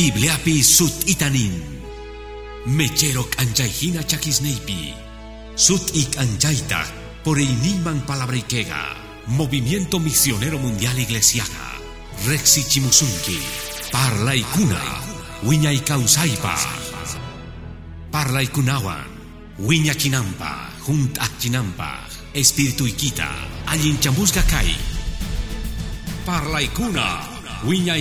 Bibliapi sut itanin. Mecherok anjaihina chakisneipi. Sut ik anjaita por iniman palabrikega. Movimiento Misionero Mundial Iglesiaga. Rexi Chimusunki. Parla ikuna. Wiña ikausaipa. Parla ikunawan. Wiña kinampa. Junt achinampa. Espíritu ikita. Allin chamusga kai. Parla ikuna. Wiña.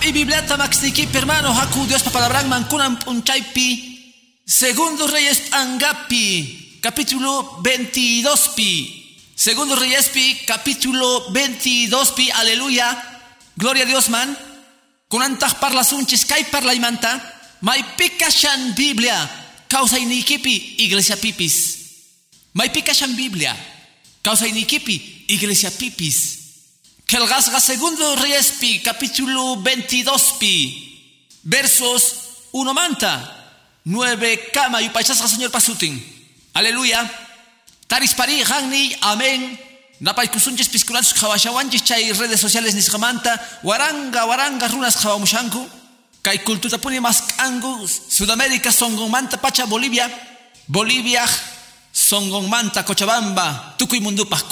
Happy Bibliata Maxniki, hermano, Haku Dios papalabran mankunan punchaipi. Segundo Reyes Angapi, capítulo 22 pi. Segundo Reyes pi, capítulo 22 pi. Aleluya. Gloria a Dios man. Kunantah parla sunchis kai parla imanta. Mai pikashan Biblia. Causa inikipi iglesia pipis. Mai pikashan Biblia. Causa inikipi iglesia pipis. Kelgasga segundo Reyes pi, capítulo 22 pi. Versos 1 manta. 9 kama yupachasga señor pasutin. Aleluya. Taris pari hangni. Amén. Napay kusunches piskunachus khawashawanchis chay redes sociales nisqamanta waranga waranga runas khawamushanku kay kultutapuni maskangu Sudamérica songonmanta pacha Bolivia Bolivia songonmanta Cochabamba tukuy mundupaj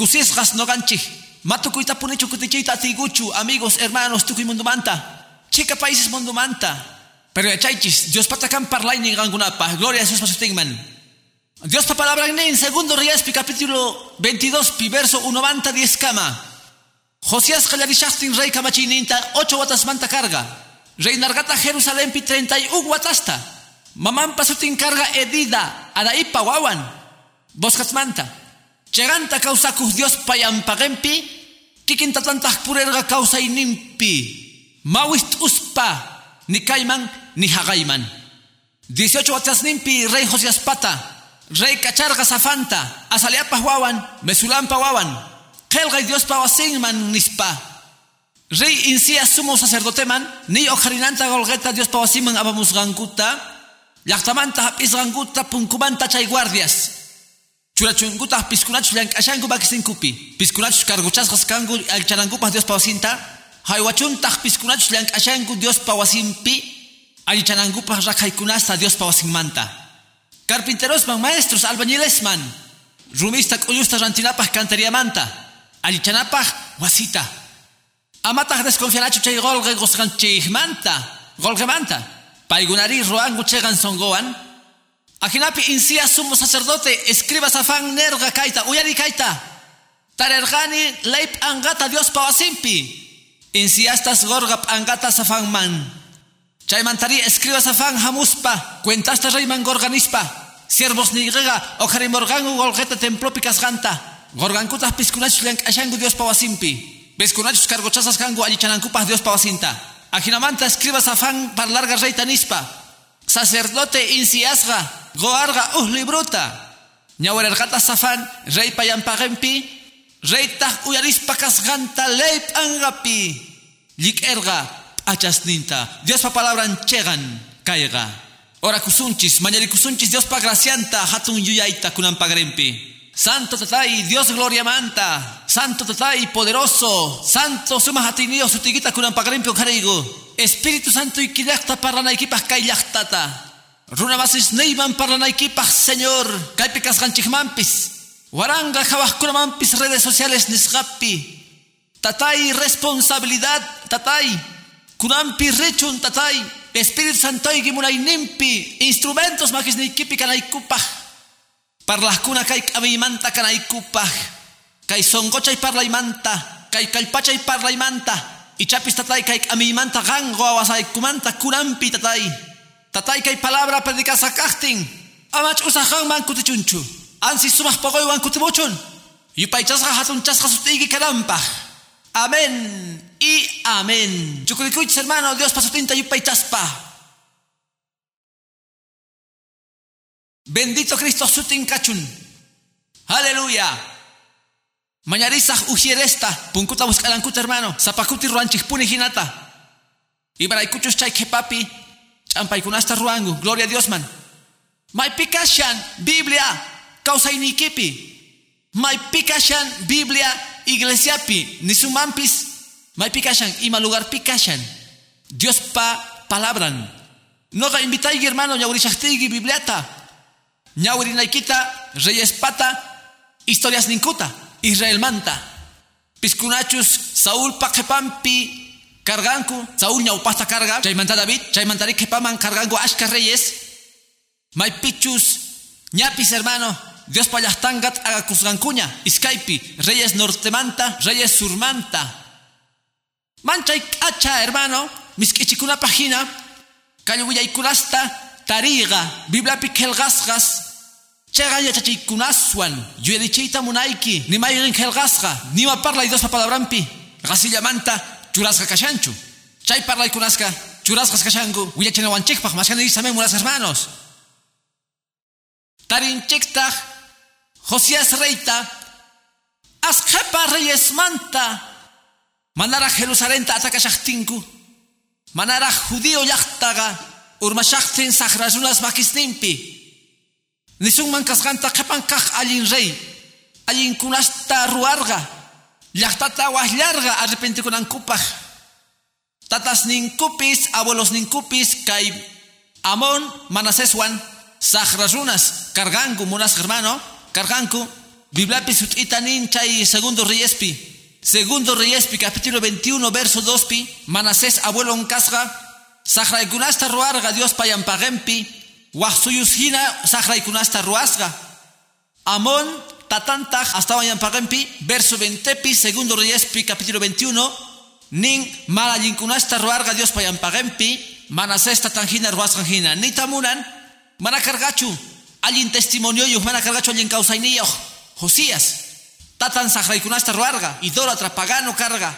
kusisqas noganchik matukuytapuni chukutichiyta atiguchu amigos hermanos tukuy mundumanta chica países mundumanta pero yachaychis Dios patakan parlaynin gankunapaj gloria a Jesús pasutinman Dios pa palabra en segundo Reyes capítulo 22 pi verso 90 10 kama. Josías qallarishaqtin rey kamachininta 8 watas manta carga. Rey nargata Jerusalén pi 31 watasta. Mamán pasutin carga edida araipa wawan. Boscas manta. Cheganta causakus Dios payampagempi. Kikinta tantah purerga causa inimpi. Mawist uspa. Ni kaiman ni hagaiman. 18 watas nimpi rey Josías pata. Rey kacharga safanta, asaliapa wawan, mesulampa wawan, kelga Dios pa wasinman nispa. Rey insia sumo sacerdoteman, ni ojarinanta golgeta Dios pa wasiman abamus ganguta, yaktamanta hapis ganguta punkumanta guardias. Churachunguta piskunachus yang ashangu bakisinkupi, piskunachus karguchas kangu alcharangupa Dios pa wasinta, haywachunta piskunachus yang ashangu Dios pa wasimpi, alchanangupa rakhaikunasta Dios pa wasinmanta. Carpinteros man maestros, albañiles man. Rumista uyusta rantinapaj canteriamanta. Alichanapaj wasita. Amataj desconfianachu chay golge gosganchihmanta. Golgemanta. Paigunari roangu chegan songoan. Akinapi insia sumo sacerdote, escriba safan nerga kaita, uyari kaita. Tarergani leip angata Dios pawasimpi. Insiastas gorgap angata safan man. Chaymantari escriba safan hamuspa, cuentasta reyman gorganispa, siervos nigrega, ojarim organgu golgeta templopicas ganta, gorgankutas piscunachus lenk ashangu Dios pawasimpi, pescunachus cargochasas gangu alichanancupas Dios pawasinta, ajinamanta escriba safan par larga rey tanispa, sacerdote insiasga, goarga uh libruta, ñawerergata safan rey payampagempi, rey taj uyarispakas ganta leip angapi, lik erga, achasninta. Dios pa palabra chegan caiga. Ora kusunchis, mañari kusunchis, Dios pa gracianta, hatun yuyaita kunan pagrempi. Santo tatay, Dios gloria manta. Santo tatay, poderoso. Santo suma hatinio sutigita kunan pagrempi. Espíritu Santo y kidakta para naikipas kaillaktata. Runa basis neiman para naikipas, Señor. Kaipicas ganchichmampis. Waranga mampis redes sociales nisgapi. Tatay responsabilidad, tatay. Kunampi rechun tatay, Espíritu Santo y gimunay nimpi, instrumentos makis ni kipi kanay kupah. Parlas kuna kay amimanta kanay kupah. Kay songochay parlay manta, kay kalpachay parlay manta. Ichapis tatay kay amimanta gango awasay kumanta kunampi tatay. Tatay kay palabra predikas akachting. Amach usahang man kutichunchu. Ansi sumah pogoy wan kutibuchun. Yupay chasga hatun chasga sutigi karampah. Amén y amén. Chukurikuch, hermano, Dios pasó tinta y chaspa. Bendito Cristo sutin kachun. Aleluya. Mañarizah ujieresta, punkuta buscalankuta hermano, zapakuti ruanchik puni hinata. Ibaraykuchus chay kepapi, champaykunasta ruangu, gloria a Dios man. May pikashan, Biblia, kawsaynikipi maypi kashan Biblia iglesiapi nisumampis. Maypi kashan ima lugarpi kashan Diospa palabran. Noqa invitayki hermano ñawrishaqtiyki Bibliata. Ñawrinaykita reyespata historias ninkuta Israel manta piskunachus Saúl paqepampi carganku Saúl ñawpasta carga chaymanta David chaymantari kepaman carganku ashka reyes maypichus ñapis hermano Dios payastangat aga kusgankuña iskaipi reyes nortemanta reyes surmanta. Manchay acha hermano miskichikuna página kalluyaykunasta tariga bibliapi kelgasgas Chega yachachaykunaswan yuyadichayta munayki nimayrin kelgasqa nima parlay Diospa palabrampi. Gasillamanta churasqa kashanchu chay parlaykunasqa churasqas kashanku willachinawanchikpaq maskanirisamen munas hermanos. Tarinchiktaq Josías reita asqepa reyesmanta manara Jerusalenta atakashaqtinku manara judío llaqtaqa urmashaqtin saqrasunas makisninpi nisunman kasqanta qepan kaq allin rey allinkunasta ruwarqa llaqtata wahllarqa arrepentikunankupaq tatas ninkupis abuelos ninkupis kay Amon manaseswan saqrasunas carganku munas hermano carganku Bibliapi sut'itanin chay segundo reyespi segundo reyespi capítulo 21 verso 2 pi manasés abuelo kasqa saqraykunasta ruwarqa Dios payanpagempi Wahsuyus hina kunasta ruasga. Amon tatantaj hasta vayan pagempi, verso 20 pi, segundo reyespi, capítulo 21. Nin kunasta ruarga Dios payan pagempi, manasesta tangina ruasganjina. Ni tamunan, manakargachu, alguien testimonio y manakargachu alguien causainillo. Josías, tatan kunasta ruarga, idólatra pagano carga.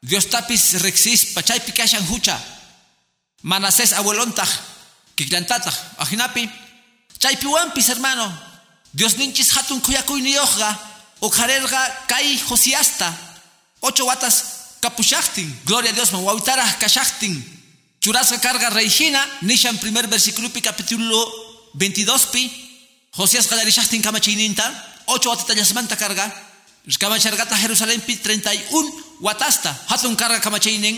Dios tapis rexis, pachay pikashan hucha. Manasés abuelontaj, kiklantata ajinapi. Chaypiwampis hermano. Dios ninchis hatun kuyakuyniyoqqa uqharerqa kay Josiasta. Ocho watas kapushaqtin gloria a Dios man wawtaraj kashaqtin churasqa karga reijina nishan primer versículopi capítulo 22 pi Josías qalarishaqtin kamachiyninta ocho watatallasmanta karga kamacharqata Jerusalempi 31 watasta hatun karga kamachaynin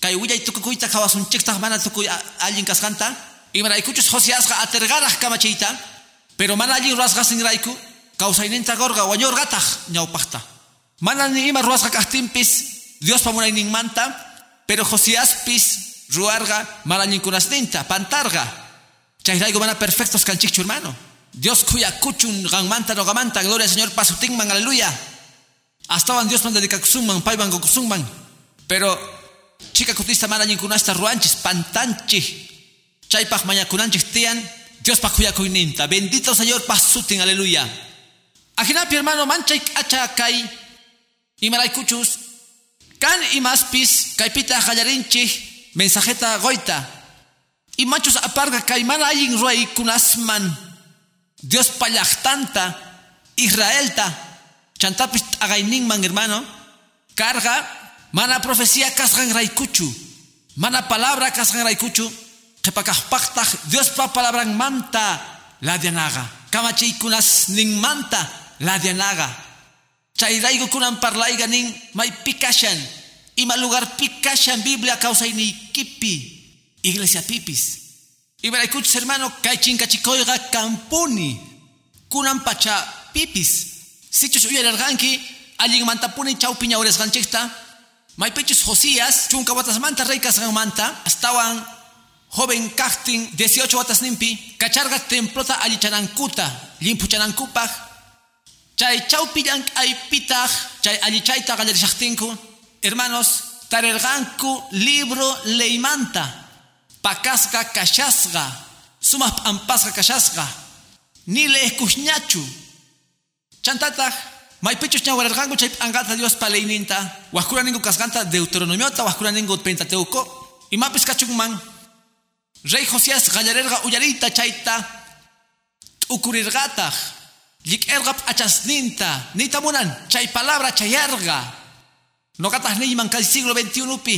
kay willay tukukuyta kawasunchikta mana tukuy allin kasqanta imaraykuchus Josiasqa atergaraj kamachayta pero mana allin ruasqa sinrayku kawsayninta gorqa wañurqataq ñawpaqta mana ni ima ruasqa kaqtinpis Diospa munayninmanta pero Josiaspis ruarqa mana allinkunasninta pantarqa chayrayku mana perfectos kanchikchu hermano. Dios kuya kuchun ganmanta nogamanta gloria al Señor pasutinman aleluya. Astawan Dios man dedikakusunman payman gokusunman pero chica kutista mana allinkunasta ruanchis pantanchis chaypaq mañakunanchik tiyan Diospa kuyakuyninta bendito Señor pasutin aleluya. Ajinapi hermano manchay acha kay imaraykuchus kan imaspis kaypita qallarinchik mensajeta goita. Imachus aparga kay mana allin ruaykunasman Dios llaqtanta Israelta chantapis agayninman hermano. Carga mana profecía kasgan raykuchu mana palabra kasgan raykuchu qipakaqpaqtaq Diospa palabran manta la dianaga kamachaykunas nin manta la dianaga chayrayku kunan parlayga nin maypi kashan ima lugarpi kashan Biblia kawsaynikipi iglesia pipis. Imaraykuchus hermano kay chinkachikoyqa kampuni. Kunan pacha pipis. Sichus uyararqanki allin mantapuni chawpi ñawrisqanchikta maypichus Josías chunka watasmanta rey kasqanmanta astawan joven casting 18 watas nimpi kacharga templota allichanankuta limpuchanankupaj chay chawpillan aypitaj chay allichayta qallarishaqtinku hermanos tarerqanku libro leymanta pakasqa kashasqa sumaq p'ampasqa kashasqa ni le'kushñachu chantataq maypichus ñawararqanku chay p'ankata Dios paleyninta wajkura ninku kasqanta deuteronomiota wajkura ninku pentateuco imapis kachunman Rey Josías gallarerga uyarita chaita ukurirgataq llik'erqa p'achasninta nita munan chay palabra chayarga noqataq niyman kay siglo 21 pi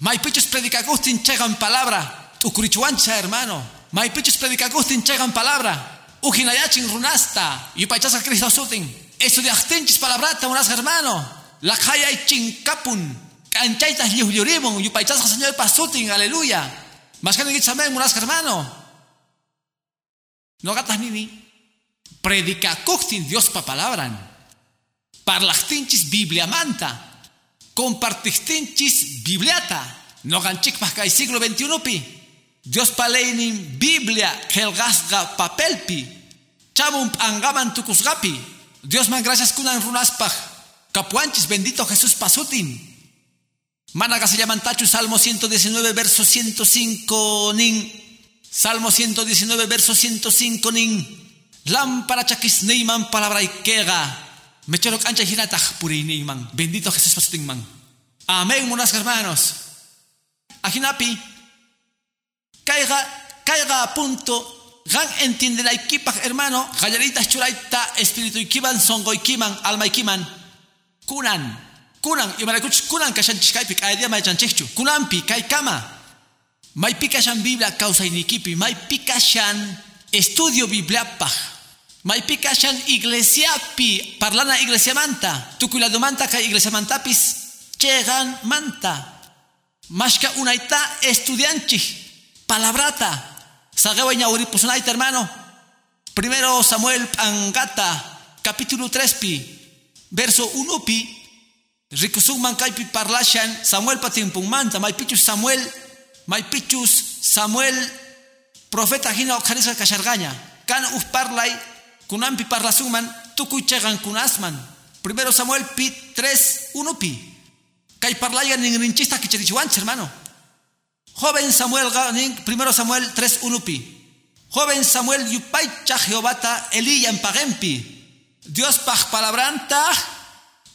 maypichus predicakustin chayqan palabra ukurichuancha hermano maypichus predicakustin chayqan palabra ujinayachin runasta, yupaychasa Cristo sutin. Estudiachtinchis palabrata unas hermano. La kaya chinkapun. Canchaitas liuliurimon, yupaychasa Señor pasutin, aleluya. Más que no unas hermano. No gatas nini. Predica coctin Dios pa palabran. Parlachtinchis Biblia manta. Compartistinchis Bibliata. No ganchik pa siglo XXI pi. Dios paleinin Biblia kelgasga papelpi. Chamum angaman tukusgapi. Dios man gracias kunan runaspaj. Capuanchis bendito Jesús pasutin. Managa se llaman tachu Salmo 119 verso 105 nin. Salmo 119, verso 105 nin. Lámpara neyman palabra ikega. Mechero cancha hinatach neyman. Bendito Jesús man. Amén, monas hermanos. Ajinapi. Caiga, caiga a punto. Gan entiende la equipa, hermano. Galleritas churaita, espíritu ikiman, songo ikiman, alma ikiman. Kunan. Kunan. Me kunan kashan chikaipi, día ma chanchichu. Kunampi, kai kama. Mai pikashan Biblia causa iniquipi, mai pikashan estudio Biblia pa. Mai pikashan iglesia pi, parlana iglesia manta, tukulado manta ka iglesia mantapis, chegan manta. Mashka unaita estudianchi, palabrata. Sagawa pusunaita hermano. Primero Samuel Angata, capítulo 3 pi, verso 1 pi. Rikusugman kaipi parlashan Samuel patimpung manta, mai pichu Samuel Maipichus Samuel profeta hina okharisa kashargaña kan parlay kunampi parlasuman tukuy chegan kunasman primero Samuel pi 3 1 pi. Kay parlaya ningrinchista kicherichuanch hermano. Joven Samuel primero Samuel 3 1 pi. Joven Samuel yupaycha Jehovata Elía en pagempi Dios paj palabranta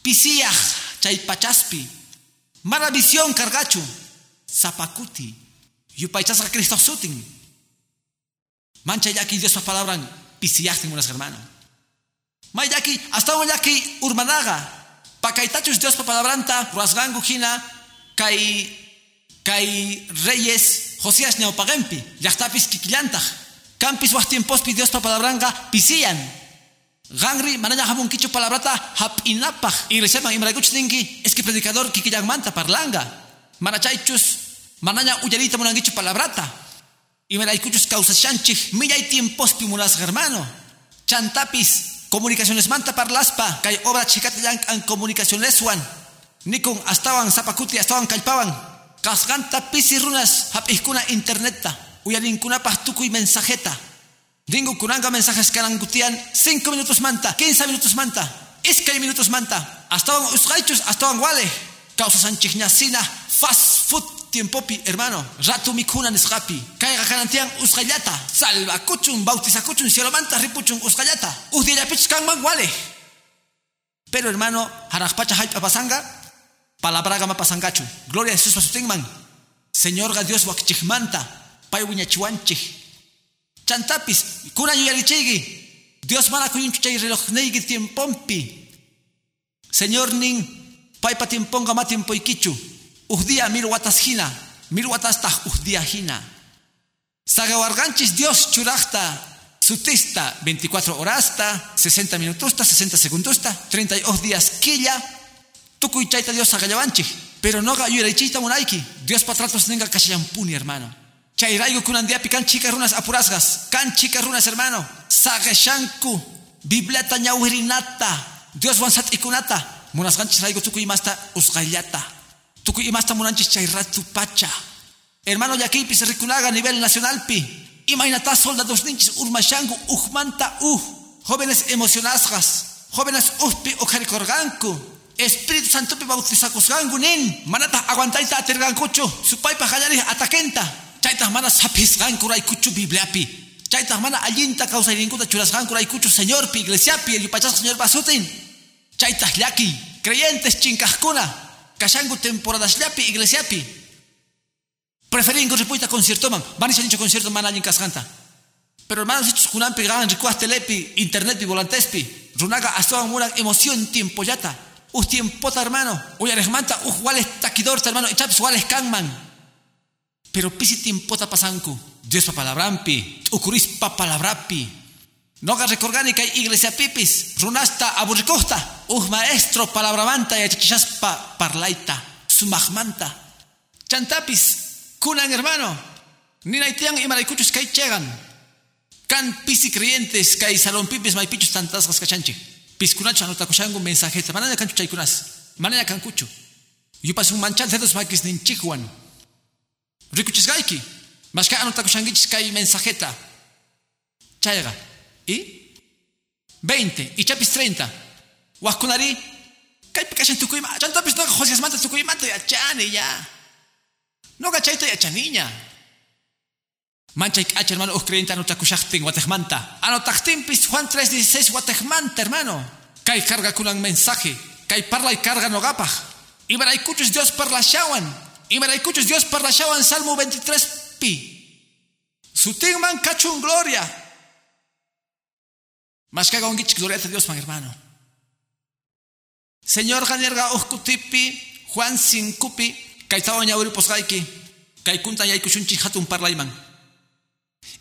pisiach chay pachaspi mala visión cargachu zapakuti. Yupaychas Cristo sutin. Mancha yaki Dios pa palabra pisiyachtin unas hermano. May yaki hasta un yaki urmanaga. Pakaitachus Dios pa palabranta rasgangu hina kai kai reyes Josías neopagempi. Yachtapis kikillantach. Campis pi Dios pa palabranga pisiyan. Gangri mananya hamun kicho palabrata hap inapach. Y reseman imraguch dingi es que predicador manta parlanga. Manachaichus mananya uyarita munangichu palabrata. Y me la escuchus causa chanchi, milla y tiempos pimulas hermano. Chantapis, comunicaciones manta parlaspa, kay obra chicate yang an comunicaciones wan. Nikon astawan zapakuti astawan kalpawan. Kasganta pisi runas hap iskuna interneta. Uyarinkuna pastuku y mensajeta. Dingo kunanga mensajes kanangutian 5 minutos manta, 15 minutos manta, iskay minutos manta. Astawan usgaichus, astawan wale. Causa sanchignasina, fast food tiempopi, hermano, rato mi kuna nisrapi, kaya kanantian usgallata, salva kuchun, bautiza kuchun, cielo manta ripuchun usgallata, usdillapich man wale. Pero hermano, harajpacha haipa pasanga, palabra gama pasangachu, gloria a Jesús pasutingman, Señor Dios wakichigmanta, pay wiñachiwanchig, chantapis, kuna yuyarichigi, Dios mana kuyunchuchay reloj neigi tiempompi, Señor nin, pay pa tiemponga ma tiempo ikichu, Uhdía mil watas hina, mil watas uhdía hina. Sagawarganchis Dios churachta, sutista 24 horas, 60 minutos, 60 segundos, 32 días quilla, tukuy chaita Dios sagayavanchi. Pero no ga yuraichita munaiki, Dios patratos nenga kashayampuni hermano. Chairaigo kunandiapi kan chica runas apurasgas, kan chica runas hermano. Sagashanku, bibleta ñawirinata, Dios wansat ikunata, munasganchis raigo tukuy masta usgallata. Tuku imasta munanchis chayratu pacha. Hermano yakipi se reculaga a nivel nacional pi. Imagínate soldados ninchis urmashangu uhmanta uh. Jóvenes emocionasgas. Jóvenes uhpi ojarikorganku. Espíritu Santo pi bautizakusgangu nin. Manata aguantaita atergankuchu. Supaipa hayari atakenta. Chaita mana sapisganku raikuchu bibliapi. Chaita mana allinta causa irinkuta churasganku raikuchu señor pi iglesia pi el yupachas señor basutin. Chaita llaki. Creyentes chinkajkuna. Kashangu temporadasllapi iglesiapi preferin ripuita concierto man. Van dicho concierto man allin kasganta pero hermanos hechos kunampi ganan rikuas telepi internetpi volantespi runaga hasta una emoción tiempo yata. Us tiempota hermano. Uy arejmanta uh wales taquidor hermano. Echapis wales kanman pero pisi tiempota pasanku. Dios pa palabrampi ukuris pa palabrapi Noga recordani kay iglesia pipis, runasta aburricosta, uh maestro palabramanta y achachaspa parlaita, sumagmanta. Chantapis, kunan hermano, ni naitian y maraicuchos kay chegan. Can pisi creyentes kay salón pipis maipichos tantas cachanche. Piscunacho anotakushangu mensajeta, manana canchu chaykunas, manana cancucho. Yo pasé un manchal de dos maquis nin chihuan. Rikuchisgaiki, mas kay mensajeta. Chayga. ¿Y? 20. Y chapis 30. Huasconari. Kay picachan tucuima. Chantapis no josias manta tucuimanta ya chane ya. No gachaito ya chaniña. Mancha ik ach hermano, creyente ano takushachtin watejmanta. Ano pis Juan 3.16 watejmanta hermano. Kay carga kunan mensaje. Kay parla y carga no gapaj. Y kuchus Dios parla shawan. Y kuchus Dios parla shawan Salmo 23 pi. Sutigman cachun gloria. Mas haga un gloria a Dios, mi hermano. Señor Ganerga Oscutipi, Juan Sincupi, Kaitao Ñauri Posgaiki, Kaikunta Yaikushunchi Hatun Parlaiman.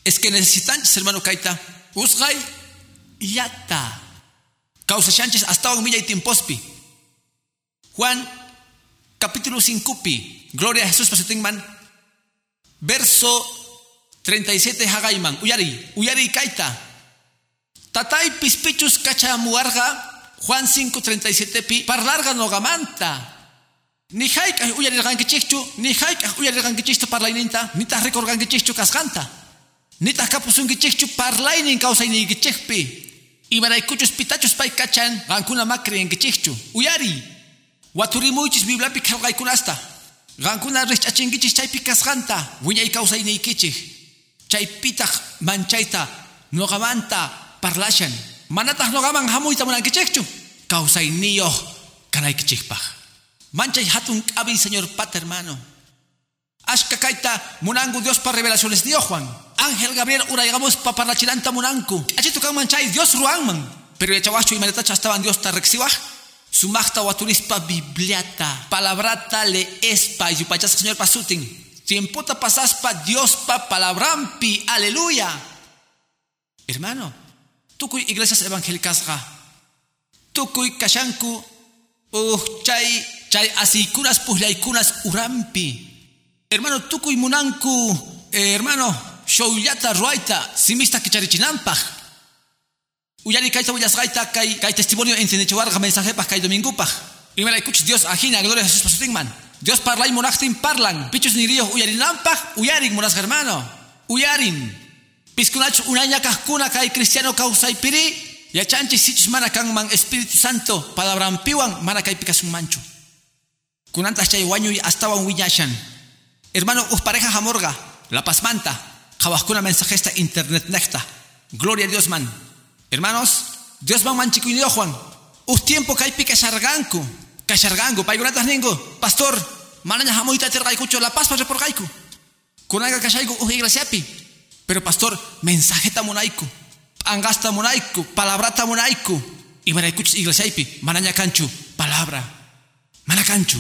Es que necesitan, hermano Kaita, Usgai Yata. Causa Sánchez hasta un milla y timpospi. Juan, capítulo 5, Gloria a Jesús Pasetingman. Verso 37 Hagaiman. Uyari, Uyari Kaita. Tatay pispichus muarga Juan 5:37 pi parlarga nogamanta. Ni haik uyarirgan kichichu, ni haik uyarirgan kichichu parlaininta, ni ta recorgan kichichu kasganta. Ni ta kapusun kichichu parlainin causaini kichikpi. Y maraykuchus pitachus pay kachan, gankuna makri en. Uyari. Waturimuchis biblapi kalgaikunasta. Gankuna richachingichis chaypi kasganta, wiñay causaini kichik. Chaypitaq manchaita, nogamanta, parlashan. Manatah no gaman hamuita munan kichekchu. Kausay niyo kanay kichikpah. Manchay hatun kabi señor pat hermano. Ashka kaita munangu Dios para revelaciones dio Juan. Ángel Gabriel urayagamos pa parlachilanta munanku. Achito kan manchay Dios ruangman. Pero ya chawacho y manetacha estaban Dios ta. Sumachta waturispa bibliata. Palabrata le espa. Y pachas señor pasutin. Tiempota pasaspa Dios pa palabrampi. Aleluya. Hermano, tukuy iglesias evangélicas ga tukuy kashanku uh chay chay asikunas puhlaykunas urampi hermano tukuy munanku eh, hermano showyata ruaita simista kicharichinampaj uyari kayta willasqayta kay kay testimonio enseñachiwarqa mensajepaj kay domingupaj primera escuchas Dios ajina gloria a Jesús pasutingman Dios parlay munachtin parlan pichus niriyo uyarinampaj uyarin munas hermano uyarin Piskunach unanya kahkuna kay cristiano kausay piri. Ya chanchi sich mana kang mang Espíritu Santo palabra piwang mana kay pikas mancho. Kunantas chay wanyu astawan wiñashan. Hermano, us pareja jamorga, la pasmanta, jawaskuna mensajesta internet necta. Gloria a Dios man. Hermanos, Dios man manchicuinio Juan. Us tiempo kay pica sarganku. Kashargangu, paygunatas ningo. Pastor, mananya jamoita tergaykucho la paz para por gaiku. Kunanga kashaigu us iglesiapi. Pero pastor, mensaje tamunaiku, angasta munaiku, palabra tamunaiku. Y manaikuch iglesia ipi, mananya canchu, palabra. Manakanchu.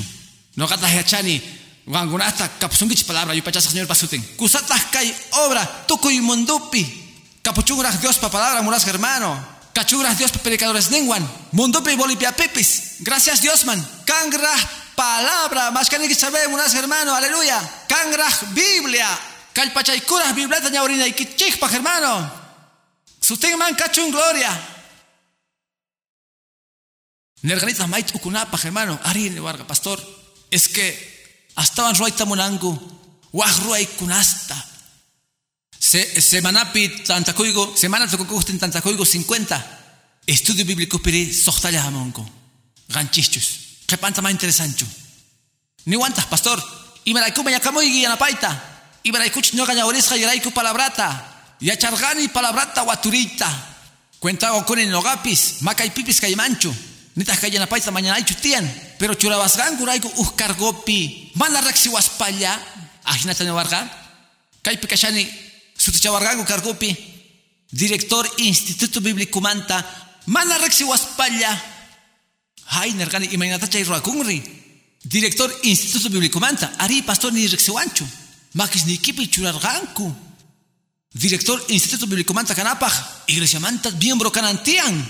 No gatas yachani, wangunata, kapsungich palabra, yo pachasa señor pasuten. Kusatas kai obra, tuku y mundupi. Capuchuras Dios pa palabra, muras hermano. Cachuras Dios pa predicadores ninguan. Mundupi bolipia pipis. Gracias Dios man. Cangra palabra, más que sabe, muras hermano, aleluya. Cangra Biblia. Calpachaykuras biblata ñaurina y kichikpa hermano. Sustenman cachun gloria. Nerganita mait ukunapa hermano. Ari warga pastor. Es que estaban ruaita monangu. Wah kunasta. Se, semana pi tantakuigo. Semana tokukusten tantakuigo 50. Estudio bíblico piri sohtaya hamongo. Ganchichus. Repanta más interesante. Ni guantas, pastor. Y me la come ya camoy y paita. Ibaraykuch no gañaoresja yaraiku palabrata. Yachargani palabrata waturita. Cuenta con el nogapis, macay pipis mancho. Nitas paisa mañana tian. Pero churabasgan guraiku uscargopi. Mana rexi waspalla. Ajinata newarga. Kay pikashani sutichawargangu cargopi. Director Instituto Bíblico Manta. Mana rexi waspalla. Hay nergani imaginata chay ruakungri. Director Instituto Bíblico Manta. Ari pastor ni rexi wancho. Makis ni kipi churarganku. Director Instituto Bíblico Manta Canapaj. iglesia manta miembro canantian.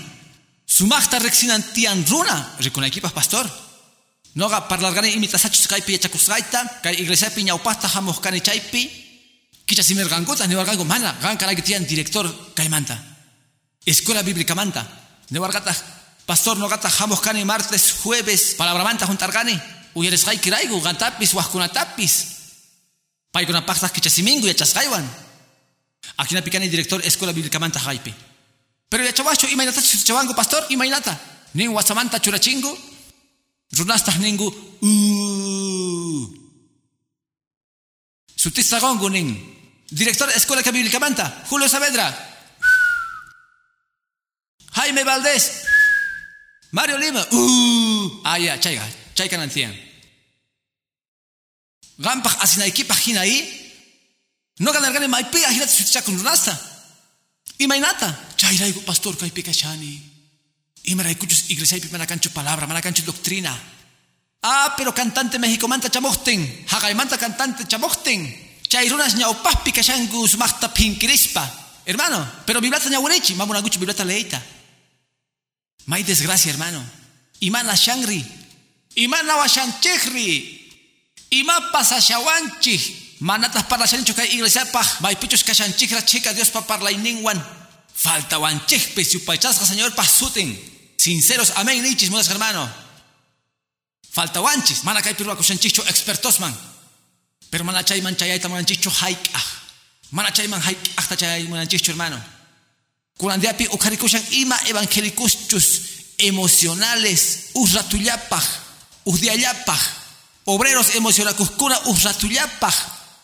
Sumachta rexinantian runa. equipas pastor. Noga parlargani imitasachus kaypi yachakusqayta, kay iglesia ñawpajta hamuqkani chaypi, kicha simirqankuta niwarqanku mana, qan kanayki tiyan director kaymanta. Escuela bíblica manta. Niwarqata pastor nogata hamuqkani martes, jueves, palabra manta juntarqani. Uyarisqaykirayku qantapis wajkunatapis. Paykunapaqtaq kicha simingu yachasqaywan. Aquí picani director escuela bíblica manta jaipi. Pero ya chavacho imainata chavango pastor imainata. Nin wasamanta churachingo. Runasta ningu. Sutistagongo nin. Director escuela bíblica manta. Julio Saavedra. Jaime Valdés. Mario Lima. Uh. Ah, ya, chaiga. Chaiga nancian. Gampach asinaiki pagina ahí. No ganar gane mai pe ahira tsucha con rasta. Y mainata. Chairaigo pastor kai pe kashani. Y me kuchus iglesia y mana cancho palabra, mana cancho doctrina. Ah, pero cantante México manta chamochten. Hagai manta cantante chamochten. Chairunas ñaupaspi kashangus magta pinkrispa. Hermano, pero biblata ñawurechi, mamuna guchu biblata leita. Mai desgracia, hermano. Imana shangri. Imana washanchehri. Ima pasashawanchi manatas parlashanichu kay iglesiapaj maypichus kashanchikra chika Dios pa parlayninwan faltawanchikpi supaychasqa Señor pa sutin sinceros amén nichis modas hermano faltawanchis mana kay pirua kushanchichu expertosman pero mana chayman chayayta mananchichu hayk'aj mana chayman hayk'ajta chay mananchichu hermano kurandiapi ukarikushan ima evangelicuschus emocionales usratuyapaj usdiallapaj obreros emocionakuskuna usratuyapaj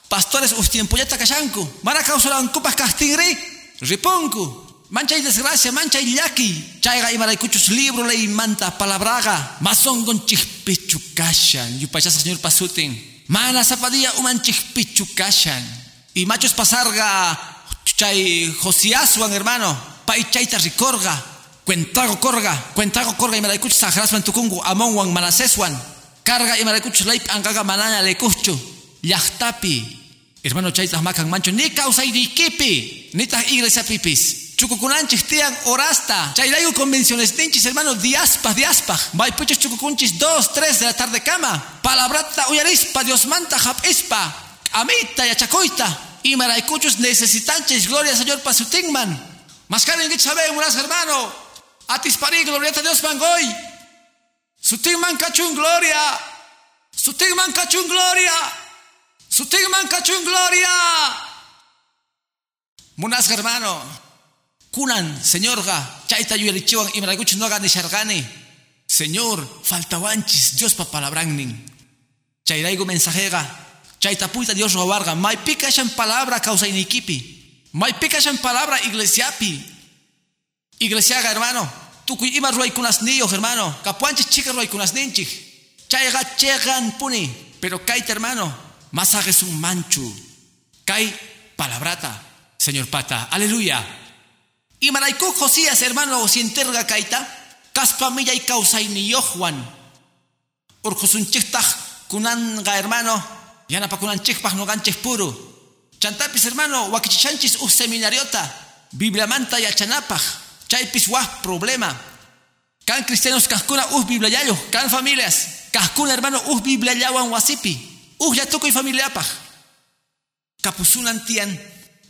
pastores us tiempo ya takashanku mana kawsarankupas kastinri ripunku Mancha y desgracia, mancha y llaki. Chaiga y maraycuchos libro ley manta palabraga. Masón chispichu kashan. Yupachasa señor pasutin. Mana zapadilla uman chispichu kashan. Y machos pasarga. Chay josiasuan hermano. Pai chaita ricorga. Cuentago corga. Cuentago corga y maraycuchos sagrasman tukungu. Amonwan manaseswan. Carga y maraycuchos leip angaga manana le kuchu. Yachtapi. Hermano chaytas makan mancho ni causa kipi ni tas iglesia pipis. Chukukunanchis tian orasta. Chayrayu convenciones tinchis, hermano, diaspas, diaspas. Vaypuchos chukukunchis dos, tres de la tarde cama. Palabrata uyarispa, Dios manta, ispa. Amita, yachacoita. Y maraycuchos necesitanches, gloria Señor pasutingman. Mascaren que sabe, unas hermano. Atispari, gloria a Dios mangoy. Sutingman cachun gloria. Sutingman cachun gloria. Sutigman cachun gloria. Munas hermano. Kunan, señor chaita yurichiwan y maraguchi no gane shargane. Señor, faltawanchis, Dios pa palabrannin. Chairaigo mensajega, chaita puita Dios robarga, mai pica shan palabra causa iniquipi. Mai pica shan palabra iglesiapi. Iglesiaga hermano, tu ima ruay kunas niyo hermano, capuanchis chica ruay kunas ninchich. Chaiga chegan puni, pero kaita hermano, Masajes un manchu. Kai palabrata, señor pata. Aleluya. Y maraicó Josías, hermano, si enterga kaita. Caspa milla y causa y ni Juan. Urjosun kunanga, hermano. Yana pa kunan no ganches puro. Chantapis, hermano, wakichanchis u seminariota. Biblia manta y achanapaj. Chaypis wah problema. Can cristianos cascuna us biblia yayo. Can familias. Cascuna, hermano, us biblia yawan wasipi. Uh ya toko familia apa? Kapusunan tian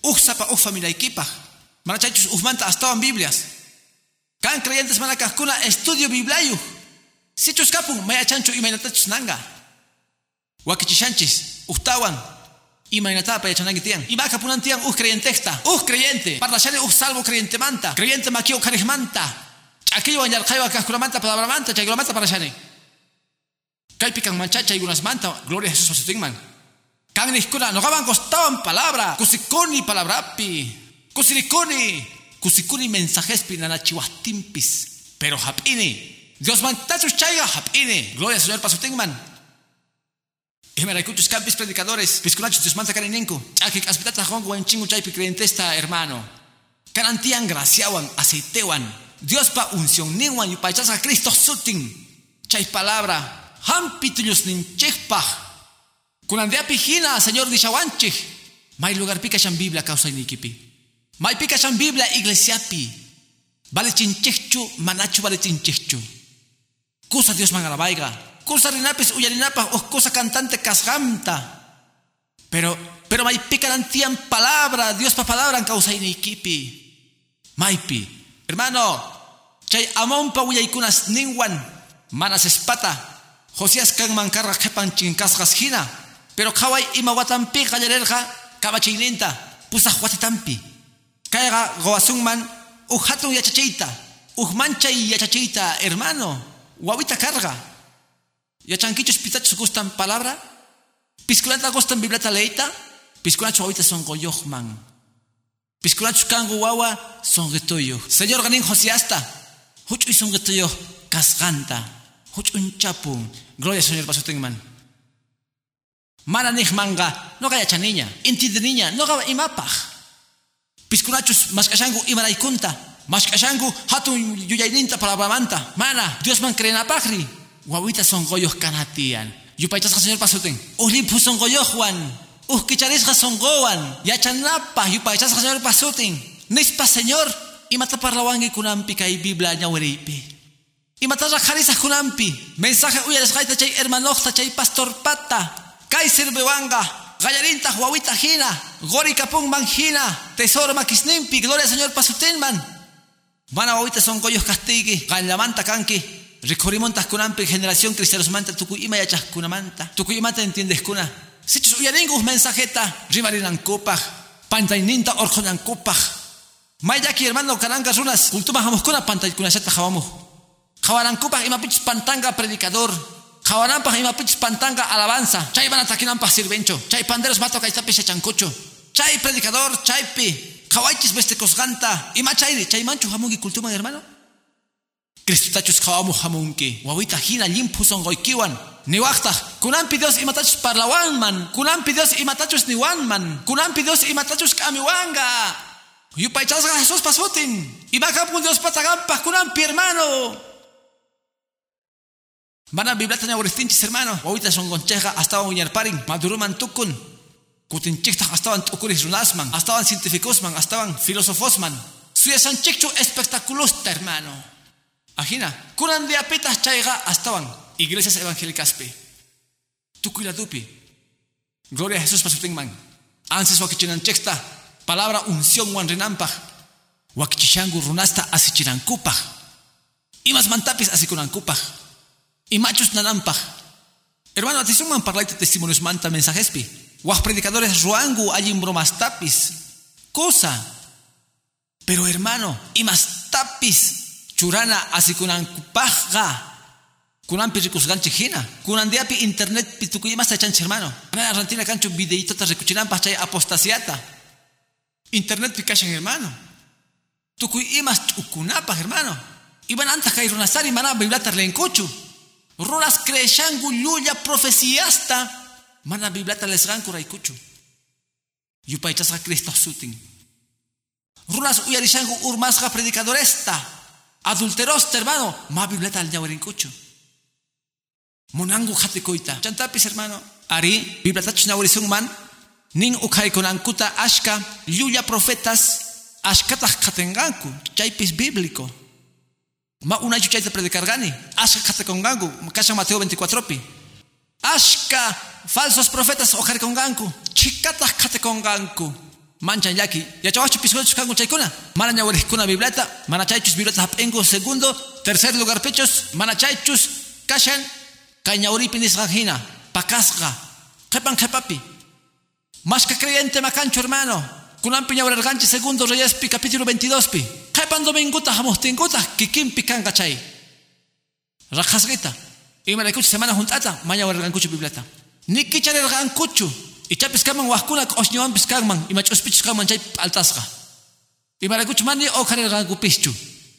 uh sapa uh familia ikipah. Mana chachus uh manta astawan Biblias. Kan creyentes mana kahkuna estudio bibliayu. Sichus kapun maya chancho imainatachus nanga. Wakichishanchis uhtawan imainata pa yachanangi tian. Ima kapunan tian uh creyentesta. Uh creyente. Parlashane uh salvo creyente manta. Creyente makio karismanta. Aquello anyarkaiwa kahkuna manta palabra manta. Chagula manta parashane. Kay pikang manchacha unas manta, gloria a Jesús pasutingman. Kang niskuna, no gaban costawan palabra, kusikuni palabrapi, kusirikuni, kusikuni mensajespi nanachiwahtimpis, pero hapini. Dios mantachus chaiga hapini, gloria al Señor pasutingman. Escuchos campis predicadores, pisculachos Dios manta karininku, chakik aspitata hongo en chingu chaipi creyentesta hermano. Kanantian graciawan, aceitewan, Dios pa unción niwan y pachasa Cristo sutin, chay palabra, hampitullus ninchikpaj. Kunandea pijina, señor dishawanchik. May lugar siyang Biblia causa inikipi. Maypi kashan Biblia iglesiapi. Vale chinchechu, manachu vale chinchechu. Cosa Dios man alabaiga. Cosa rinapis uyarinapa o cosa cantante casgamta. Pero, pero maypi tian palabra, Dios pa palabra en causa iniquipi. Maypi. Hermano, chay amon pa uyaikunas ningwan. Manas espata. Josías kan mancarra kepan chinkasgas hina. Pero kawai ima watampi kayalerja kabachininta. Pusa huatitampi. Kaiga goasungman uhatun yachachita. Uhmanchay yachachita, hermano. Wawita carga. Yachanquichos pitachos gustan palabra. Pisculanta gustan biblata leita. Pisculachos ahorita son goyohman. Pisculachos kangu wawa son getoyo. Señor ganin josiasta. Huchu y son getoyo casganta. Huchu un chapun. Gloria Señor pasutingman. Mana manga. No gaya chaniña. Inti de niña. No gaba imapaj. Pisculachos mascashangu imaraikunta. Mascashangu hatun yuyaininta palabramanta. Mana. Dios man creen pajri. Wawita son goyos canatian. Yupaitas señor pasuten. Ulipu son goyo Juan. Uskicharisga son goan. Yachanapa yupaitas señor pasuten. Nispa señor. Y mata parlawangi kunampi kai biblia ñaweripi. Y mata rajarisa kunampi. Mensaje uyares gaita chay hermanojta chay pastor pata. Kai sirvewanga. Gallarinta huawita hina. Gori kapung manjina. Tesoro makisnimpi. Gloria señor pasutenman. Mana wawita son goyos castigi. Gallamanta kanki. Ricorimontas kunampi generación cristianos manta tukuyima yachas kunamanta. Tukuyimata entiendes kuna. Sichus uyaringus mensajeta. Rimarinan kupaj. Pantaininta orjonan kupaj. Mayaki hermano karanga runas. Kultuma kuna pantay kunaseta jawamos. Jawaran kupaj ima pichis pantanga predicador. Jawaranpaj ima pichis pantanga alabanza. Chay van atakinampa sirvencho. Chay panderos mato kaitapi chancocho. Chay predicador, chaypi. Jawaichis vestekos ganta. Ima chayri. Chay mancho jamungi kultuma hermano. Cristutachus kawamu hamunki. Wawita hina limpu son goikiwan. Niwakta. Kunampi Dios imatachus parlawanman. Kunampi Dios imatachus niwanman. Kunampi Dios imatachus kamiwanga. Yupaychasga Jesús pasutin. Imakapu Dios patagampa. Kunampi hermano. Mana biblata ñawaristinchis hermano. Wawita son goncheja hasta paring. Maduruman tukun. Kutinchikta hasta tukuris runasman. Hasta científicosman. Hasta filosofosman. Suya san chichu espectaculosta hermano. Ajina, kuran de apetas chaiga estaban iglesias evangélicas pe. Tukuila dupi. Gloria a Jesús pasutingman. Ansis wakichinan chexta. Palabra unción wan renampaj. Wakichishangu runasta asichirankupaj. Imas mantapis asikunankupaj. Y machos nanampaj. Hermano, atisuman parlaite testimonios manta mensajespi. Wak predicadores ruangu allin bromas tapis. Cosa. Pero hermano, imas tapis churana asikunan kupajga kunan rikusganchi hina kunan diapi internet pitukuymas tachanchi hermano ana argentina cancho videito ta rekuchinanpaj chay apostasiata internet pikashan hermano tukuy imas ch'ukunapaj hermano iban antas kay runasari mana biblata lenkuchu runas creeshangu llulla profeciasta mana biblata lesganku raykuchu yupaychasqa cristo sutin runas uyarishangu urmasqa predicadoresta Adulteroste, hermano. Ma bibleta al ñawarinkuchu. Monangu koita. Chantapis, hermano. Ari, bibletachu ñawarisung man. Nin ukay konankuta ashka. Lluya profetas. Ashkataj katenganku. Chaypis bíblico. Ma una de predicar gani. Ashka katekonganku. Kashan Mateo 24 pi. Ashka falsos profetas ojarkonganku. Chikataj katekonganku manchan yaki yachawachu piscochos kangu chaykuna mana ñawarikuna biblata mana chaychus biblata hap'engu segundo tercer lugar pechos mana chaychus kashan kay ñawripi nisqa hina pakasqa qepan qepapi masca creyente macancho hermano kunampi ñawrarqanchi segundo reyespi capítulo 22 pi qepan dominguta hamuhtinkuta kikimpi kanqa chay raqasqita imaraykuchu semana junt'ata ma ñawararqankuchu biblata ni kichararqankuchu Ichapis kaman wahkuna osñuwanpis kanman ima ch'uspichus kanman chay p'altasqa imaraykuchu mani oqharirqankupischu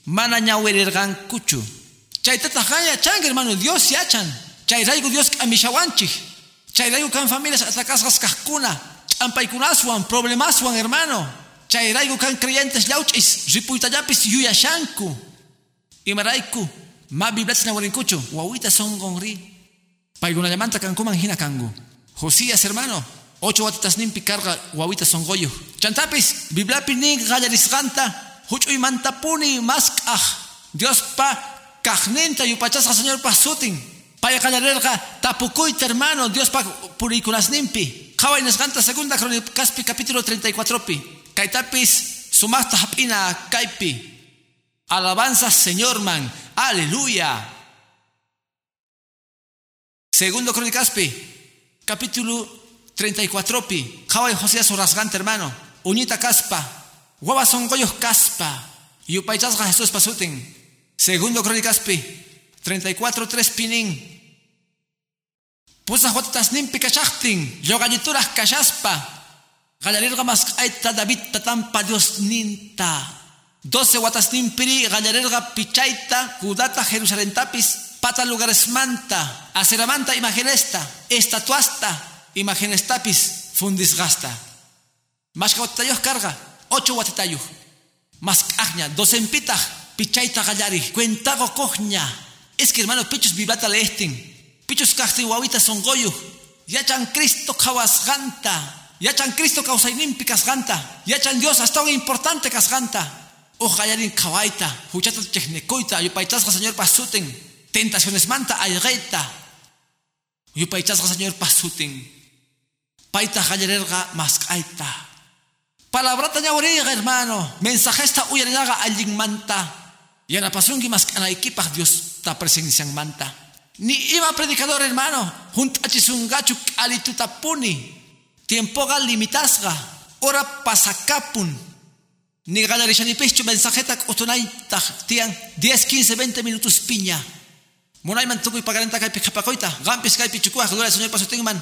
mana ñawirirqankuchu chaytataq qaya chanqa hermano Dios yachan chayrayku Dios k'amishawanchik chayrayku kan familias atakasqas kaqkuna ch'ampaykunaswan problemaswan hermano chayrayku kan creyentes llawch'is ripuytallapis yuyashanku imarayku ma biblatas ñawirinkuchu wawita sonqonri paykunallamanta kankuman hina kanku Josías, hermano, Ocho watitas nimpi carga guawita songoyo. Chantapis, biblapi nin gallarisganta, huchuy mantapuni maskaj. Dios pa kajnenta yupachasqa señor pa sutin. Paya gallarerga tapukuita hermano, Dios pa purikunas nimpi. Kawai nesganta segunda cronicaspi capítulo 34 pi. Kaitapis, sumasta hapina kaipi. Alabanza Señor man, aleluya. Segundo Cronicaspi, capítulo 34 pi. Jawai Josías rasgante hermano. Uñita caspa. Guava son goyos caspa. Y upaichasga Jesús pasutin. Segundo Cronicaspi, 34 3 pinin. Pusa jotas nimpi kachachtin. Yogallituras kachaspa. Galarirga mas aita David tatampa Dios ninta. 12 watas nimpiri gallarerga pichaita, kudata Jerusalén tapis, pata lugares manta, aceramanta imagenesta, estatuasta, imágenes tapis, fundis gasta. Más carga, 8 watatayos. Más agña, dos empita, pichaita gallari, cuentago cogña. Es que hermano, pichos vibrata leestin, pichos casti guavita son goyu, yachan Cristo kawas ganta, yachan Cristo causainimpi ganta, yachan Dios hasta un importante casganta. Ojayarin kawaita, huchata checnecoita, yupaitasga señor pasuten, tentaciones manta ayreta, yupaitasga señor pasuten, paita hayarerga maskaita. Palabrata ñauriga hermano, mensajesta uyarinaga alguien manta, yana pasungi maskanaikipaj Dios ta presencian manta. Ni iba predicador hermano, junto a chisungachu alitutapuni, tiempo gal limitasga, ora pasacapun, ni galarishani pecho mensajeta utunay tian 10, 15, 20 minutos piña. Munay man tukoy pagarenta kay pikapakoita. Gampis kay pichukuah gloria señor pasutingman.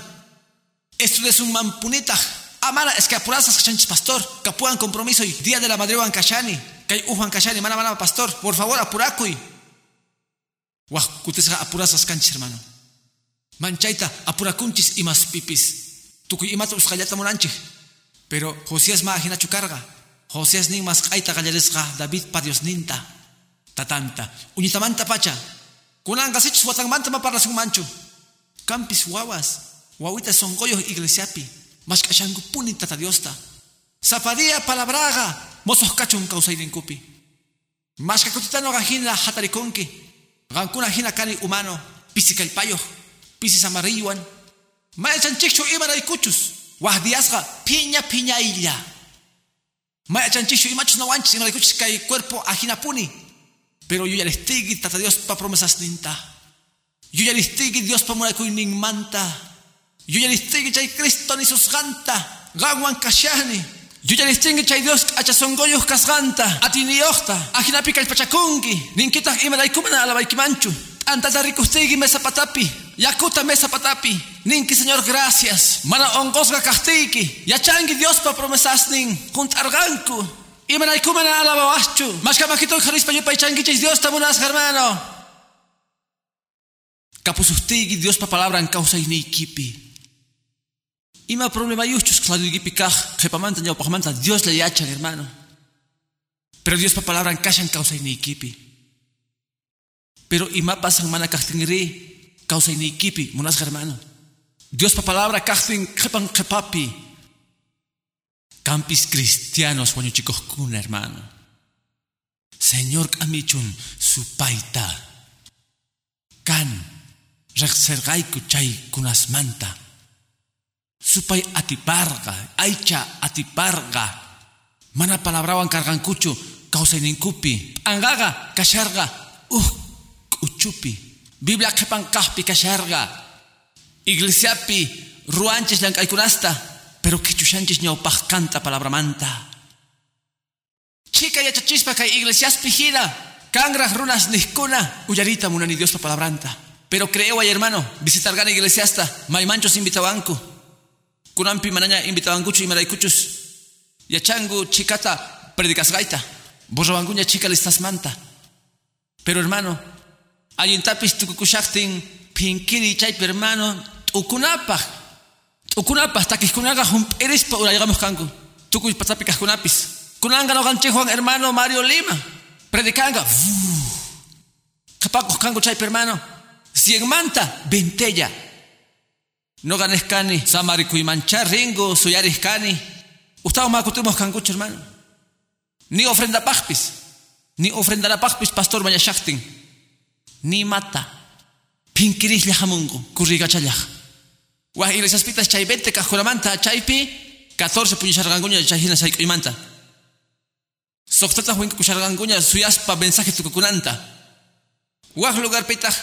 Esto es un mampunita. Amara es que apurasas chanchis pastor. Capuan compromiso y día de la madre wan kashani. Kay ujuan kashani mana mana pastor. Por favor apurakuy. Wah kutesga apurasas canchis hermano. Manchaita apurakunchis y más pipis. Tukuy imata usqallata munanchi. Pero Josías ma ajina chukarga. Josías nin mas David pa Dios ninta. Tatanta. Uñitamanta pacha. Kunan gasichus watangmanta maparrasun manchu. Campis wawas. Wawita son goyos iglesiapi. Mas kashangu punin tata Diosta. Zapadía palabraga. Mozos kachun kausairinkupi. Mas kakutitano gajina hatarikonki. Gankuna hina kani humano. Pisi kalpayo. Pisi samarilluan. Maechan chichu imaraykuchus. Wahdiasga piña piña illa. Maya chanchisho y machos no wanchis en el que cuerpo ajinapuni. Pero yo ya les tigi tata Dios pa promesas ninta. Yo ya les tigi Dios pa murakuy ning manta. Yo ya les tigi chay Cristo ni sus ganta. Gawan kashani. Yo ya les tigi chay Dios achasongoyos kasganta. Atini yohta. Ajinapi kalpachakungi. Ninkitak imaraykumana alabaikimanchu. Antata ricustigi mesa patapi. Yakuta mesa patapi. Ninki Señor gracias. Mana ongosga kastiki. Yachangi Dios pa promesas nin. Juntarganku. Y mana ikumana alabawachu. Mas kamakito harispa yupa ichangi chis Dios tamunas hermano. Kapusustigi Dios pa palabra en causa y ni kipi. Ima problema yuchus claro y kaj. Jepamanta ya pajmanta Dios le yachan hermano. Pero Dios pa palabra en causa y ni kipi. Pero ima pasan mana kastingri causa y ni kipi. Monas hermano. Dios pa palabra kasting kepan kepapi. Campis cristianos, guaño chicos kun hermano. Señor kamichun su paita. Kan rexergaiku chay kunas manta. Supay atiparga, aicha atiparga. Mana palabrawan kargankuchu causa ninkupi. Angaga kasharga uh uchupi. Biblia kepan kahpi kasharga. Iglesiapi ruanches lankaikunasta. Pero kichushanchis ñawpaj canta palabra manta. Chica yachachispa kay iglesias pijida. Kangraj runas niskuna. Uyarita munani Dios pa palabranta. Pero creo ay hermano, visitar gana iglesiasta. Maimanchos invitabanku. Kunampi manaña invitabankuchu y maraykuchus. Yachangu chikata predicas gaita. Borrabanguña chica listas manta. Pero hermano, ayintapis tukukushaktin pinkiri chaypi hermano, ukunapaj. Ukunapaj takiskunaga hum erispa urayagamos kanku. Tukuy patapi kaskunapis. Kunanga no ganche Juan hermano Mario Lima. Predicanga. Kapakos kanku chaypi hermano. Cien manta, ventella. No ganescani, samaricuymancha ringo, suyariscani. Ustao macutumos cancucho, hermano. Ni ofrenda pajpis. Ni ofrenda la pajpis, pastor mayashaktin. Ni mata. Pinkiris llajamungo, currigachallaj. Wah iglesias pitas chay 20 cajuramanta chaypi, 14 puñisharganguña chayhina sayk'uymanta. Soqtata huinka kusharganguña suyaspa mensaje tukukunanta. Wah lugar pitaj,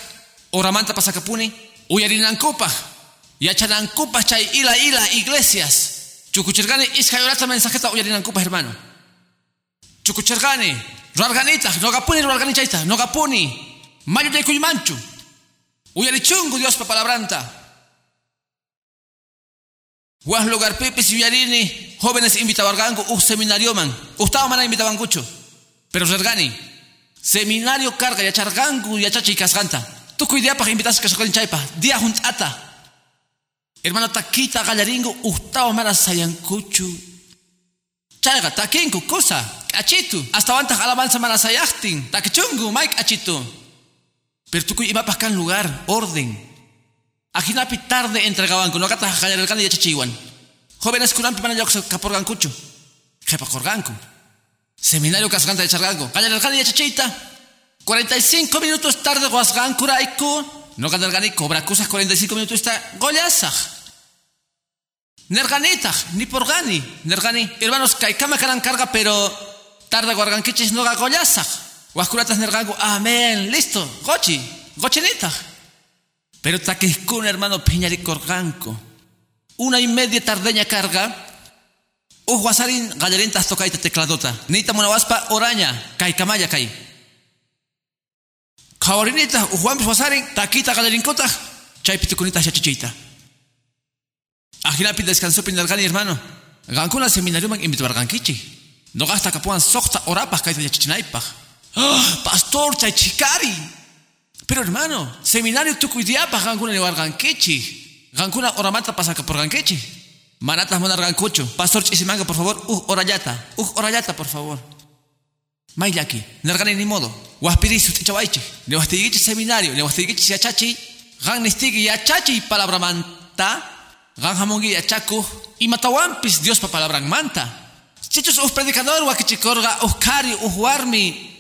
oramanta pasakapuni, uyarinankupaj, yachanankupaj chay ila ila iglesias. Chukuchirgani iskayolata mensajeta uyarinankupaj hermano. Chukuchirgani, ruarganita, nogapuni ruargani chayta, nogapuni, mayo de kuymanchu. Uyarichungu Dios pa palabranta. Wah lugar pipis yuyarini, jóvenes invitabargangu un seminario man. Ustao mana invitabangucho. Pero rergani, seminario carga ya chargangu ya chachi casganta. Tu cuidea para invitas que socolin chaipa. Dia junt ata. Hermano taquita gallaringo, ustao mana sayancuchu. Chaiga, taquinco, cosa. Achitu. Hasta vantas alabanza mana sayachtin. Taquichungu, Mike achitu. Pero tu iba para can lugar, orden. Ajinapi tarde entregaban con gata gallarilgan y chachiwan. Jóvenes curampi van a yox caporgan cucho. Jepa corganco. Seminario casganta de chargango. Gallarilgan y chachita. 45 minutos tarde guasgan curaico. No ganargani cobra cosas 45 minutos está goyasaj. Nerganita, ni porgani. Nergani. Hermanos, kaikama caran carga, pero tarde guargan kichis no ga goyasaj. Guascuratas nergango. Amén. Listo. Gochi. Gochinita. Pero taquiscun hermano Piñari Corganco. Una y media tardeña carga. Uhuasarin gallarintas tocaita tecladota. Nita monawaspa oraña. Kai kamaya kai. Kawarinita uhuambis wasarin taquita gallarincota. Chay pitucunita chachichita. Ajinapi descansó pinalgani hermano. Gancuna seminario man invitó a. No gasta capuan soxta orapas kaita yachichinaipa. ¡Oh, pastor chay chicari! Pero hermano, seminario tucuidiapa gancuna de Gankechi. Gancuna oramata pasaka por Gankechi. Manatas monar gancucho. Pastor chisimanga, por favor. Uh, orayata. Uh, orayata, por favor. Maylaki. Nergani ni modo. Waspiri sutichawaichi. Ne wastiguichi seminario. Ne wastiguichi siachachi. Gan nistigi yachachi palabra manta. Gan hamongi yachaku. Y matawampis Dios pa palabra manta. Chichos uh predicador wakichikorga uh kari uh warmi.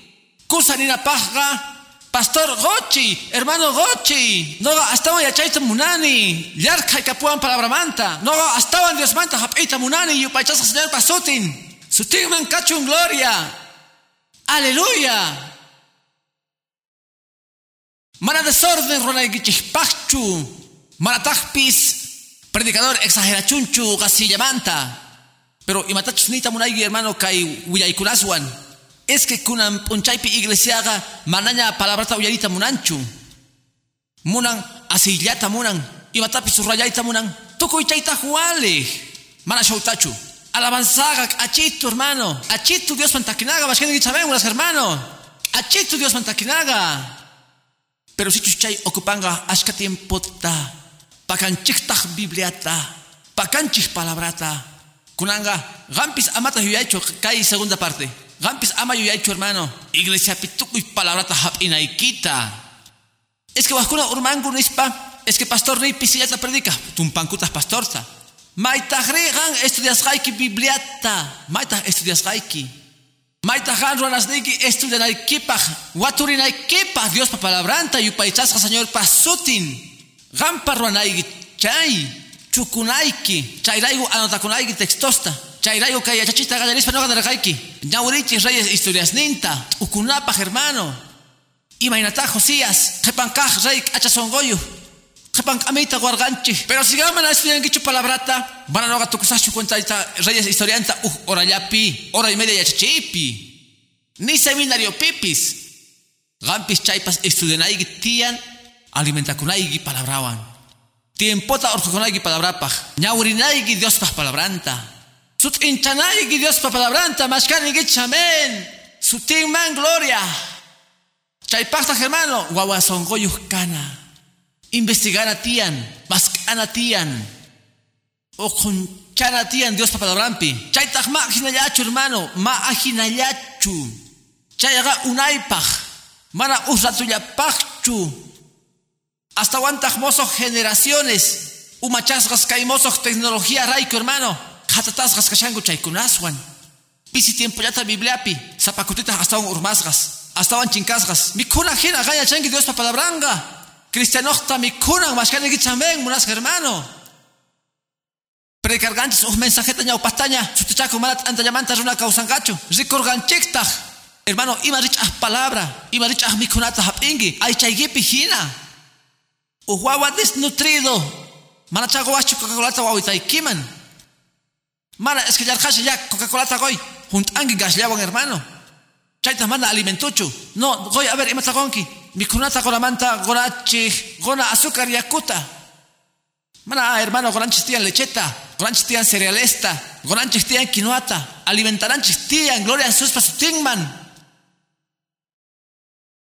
Kusanina pajga. Pastor Gochi, hermano Gochi, no estaban ya chaita munani, yarka y capuan palabra manta, no estaban Dios manta, hapita munani, y pachasa señor pasutin, sutin man cachun gloria, aleluya. Mana desorden rona gichipachchu, mana tajpis, predicador exagerachunchu, gasilla manta, pero imatachunita munai hermano kai huyaikunaswan es que kunan punchaipi iglesiaga manaña palabrata uyarita munanchu. Munan asillata munan. Imatapi surrayaita munan. Tukuy chaita juale. Mana shautachu. Alabanzaga, achitu hermano. Achitu Dios mantaquinaga. Bashken unas hermano. Achitu Dios mantaquinaga. Pero si chuchay ocupanga ashka tiempo ta. Pakanchiktah bibliata. Pakanchik palabrata. Kunanga. Gampis amata hecho kai segunda parte. Gampis ama yo hecho hermano. Iglesia pituku y palabra tahap inaikita. Es que wakuna urmangu nispa. Es que pastor ni pisillata predica. Tumpankutas pastorta. Maita gan estudias gaiki bibliata. Maita estudias gaiki. Maita gan ruanas niki estudian aikipaj. Waturin aikipaj. Dios pa palabranta. Yupaichasca señor pasutin. Gampa ruanaigi chay. Chukunaiki. Chayraigu anotakunaigi textosta. Chairayo kaya chachita galerispa no gadarakaiki. Ñaurichi reyes historias ninta. Ukunapa hermano. Imainata Josías. Jepankaj rey achasongoyu. Jepank amita guarganchi. Pero si gaman estudiar en palabrata. Van a no gatukusachu cuenta reyes historianta. Uh, orayapi. Hora y media ya chachipi. Ni seminario pipis. Gampis chaipas estudianaigi tian. Alimentakunaigi palabrawan. Tiempota orjukunaigi palabrapaj. Ñaurinaigi Dios pas palabranta. Sut inchanay Dios pa palabranta, mashkani amén. Sutin man gloria. Chaypasta hermano, guaguasongoyus kana. Investigar a tian, maskana tian. O conchana tian Dios pa palabrampi. Chaytaj ma ajinayachu hermano, ma ajinayachu. Chayaga unaipaj, mana usratuyapachchu. Hasta guantaj mozo generaciones Umachasgas caimosos tecnología raico, hermano. Hatatasgas kashangu chaykunaswan. Pisi tiempo yata bibliapi. Zapacutitas hasta un urmasgas. Hasta un chincasgas. Mikuna jina gaya changi Dios pa palabranga. Cristianokta mikuna mashkani gichamen munas hermano. Precargantes un mensajeta ñau pastaña. Sutichaco malat anta llamanta runa causangacho. Ricorganchektaj. Hermano, ima rich ah palabra. Ima rich ah mikunata hapingi. Ay chaygipi hina. Uhuawa desnutrido. Mana chago wachu Coca-Cola wawitaykiman. Mana es que ya ya Coca-Cola goy. Juntangi gasllawan hermano. Chayta mana alimentuchu. No, goy a ver ima tagonki. Mikunata manta gorachi gona azúcar yakuta. Mana hermano goranchis tian lecheta. Goranchis tian cerealesta. Goranchis tian quinoata. Alimentaranchis tian gloria sus pasutingman.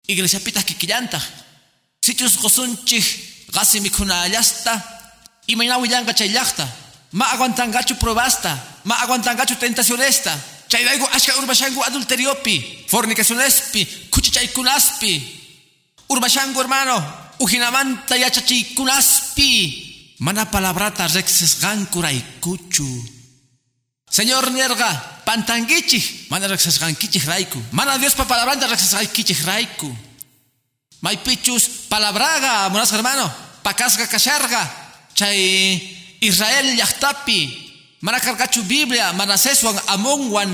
Iglesia pitas kikillanta. Sitios gosunchih gasi mikuna allasta. Y mañana huyanga chaylachta. Ma aguantangachu probasta. Ma aguantangachu tentacionesta. Chayraigo ashka urbashangu adulteriopi. Fornicacionespi. Kuchichaykunaspi. Urbashangu hermano. Ujinamanta yachachaykunaspi. Mana palabrata rexesgankuraikuchu. Señor Nerga, pantangichi, mana rexesgankichi raiku. Mana Dios pa palabranta rexesgankichi raiku. Maipichus palabraga, monas hermano. Pakasga kasharga. Chay Israel yachtapi. Mana cargachu Biblia, mana seswan amongwan.